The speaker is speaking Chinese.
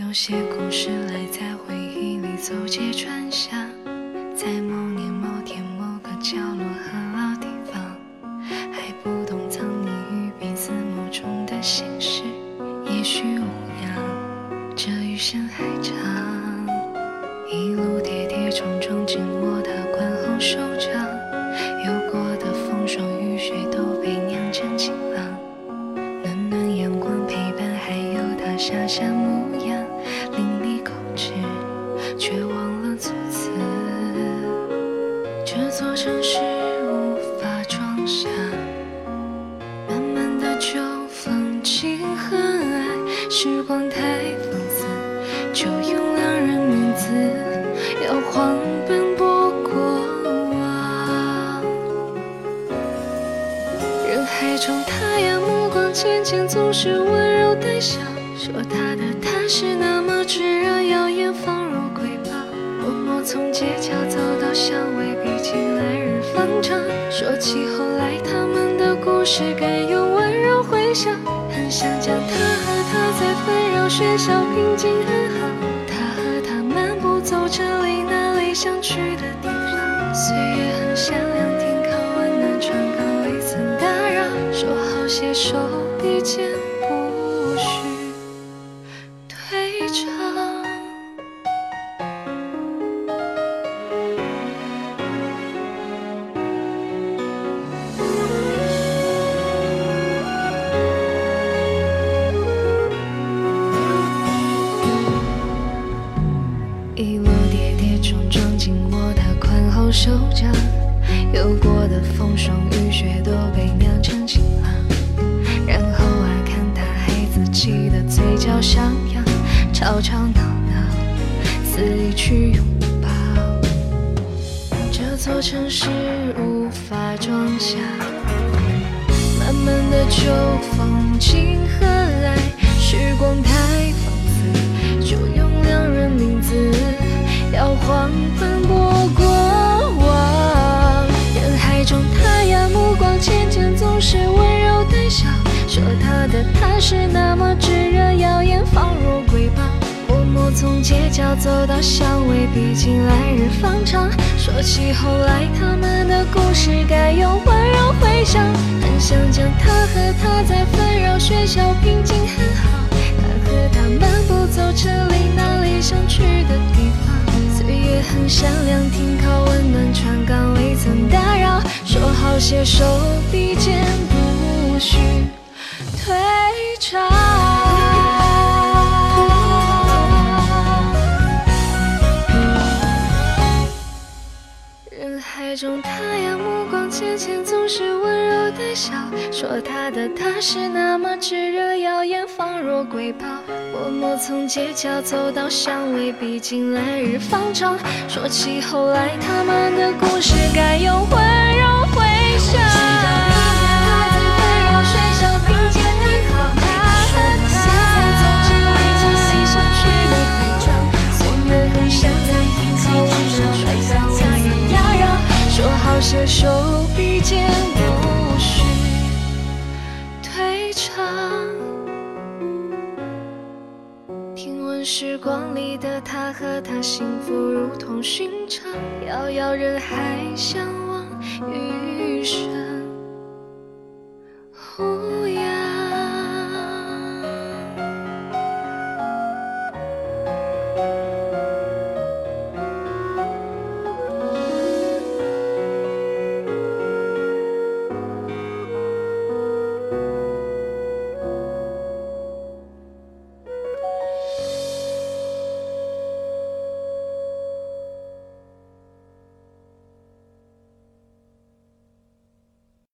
有些故事赖在回忆里走街串巷，在某年某天某个角落和老地方，还不懂藏匿于彼此眸中的心事，也许无恙，这余生还长。一路跌跌撞撞，紧握他宽厚手掌，有过的风霜雨雪都被酿成情郎。暖暖阳光陪伴，还有他傻傻座城市无法装下满满的旧风情和爱，时光太放肆，就用两人名字摇晃奔波过往。人海中，他呀目光浅浅，总是温柔带笑。说他的他是那么炙热，方丈。说起后来他们的故事，该用温柔回想。很想将他和她在纷扰喧嚣平静安好。他和她漫步走这里那里想去的地方。岁月很善良，停靠温暖川港，未曾打扰。说好携手并肩，手掌，有过的风霜雨雪都被酿成情郎。然后啊，看他孩子气的嘴角上扬，吵吵闹闹，肆意去拥抱。这座城市无法装下慢慢的秋风情和爱，时光太放肆，就用两人名字摇晃走到巷尾，毕竟来日方长。说起后来他们的故事，该用温柔回想。很想将他和她在纷扰喧嚣平静很好。他和她漫步走城里那里想去的地方。岁月很善良，停靠温暖船港，未曾打扰。说好携手并肩，不许退场。海中，太阳目光浅浅，总是温柔带笑。说他的他是那么炙热耀眼，仿若瑰宝。默默从街角走到巷尾，毕竟来日方长。说起后来他们的故事，该有回时光里的他和她，幸福如同寻常，遥遥人海相望，余生。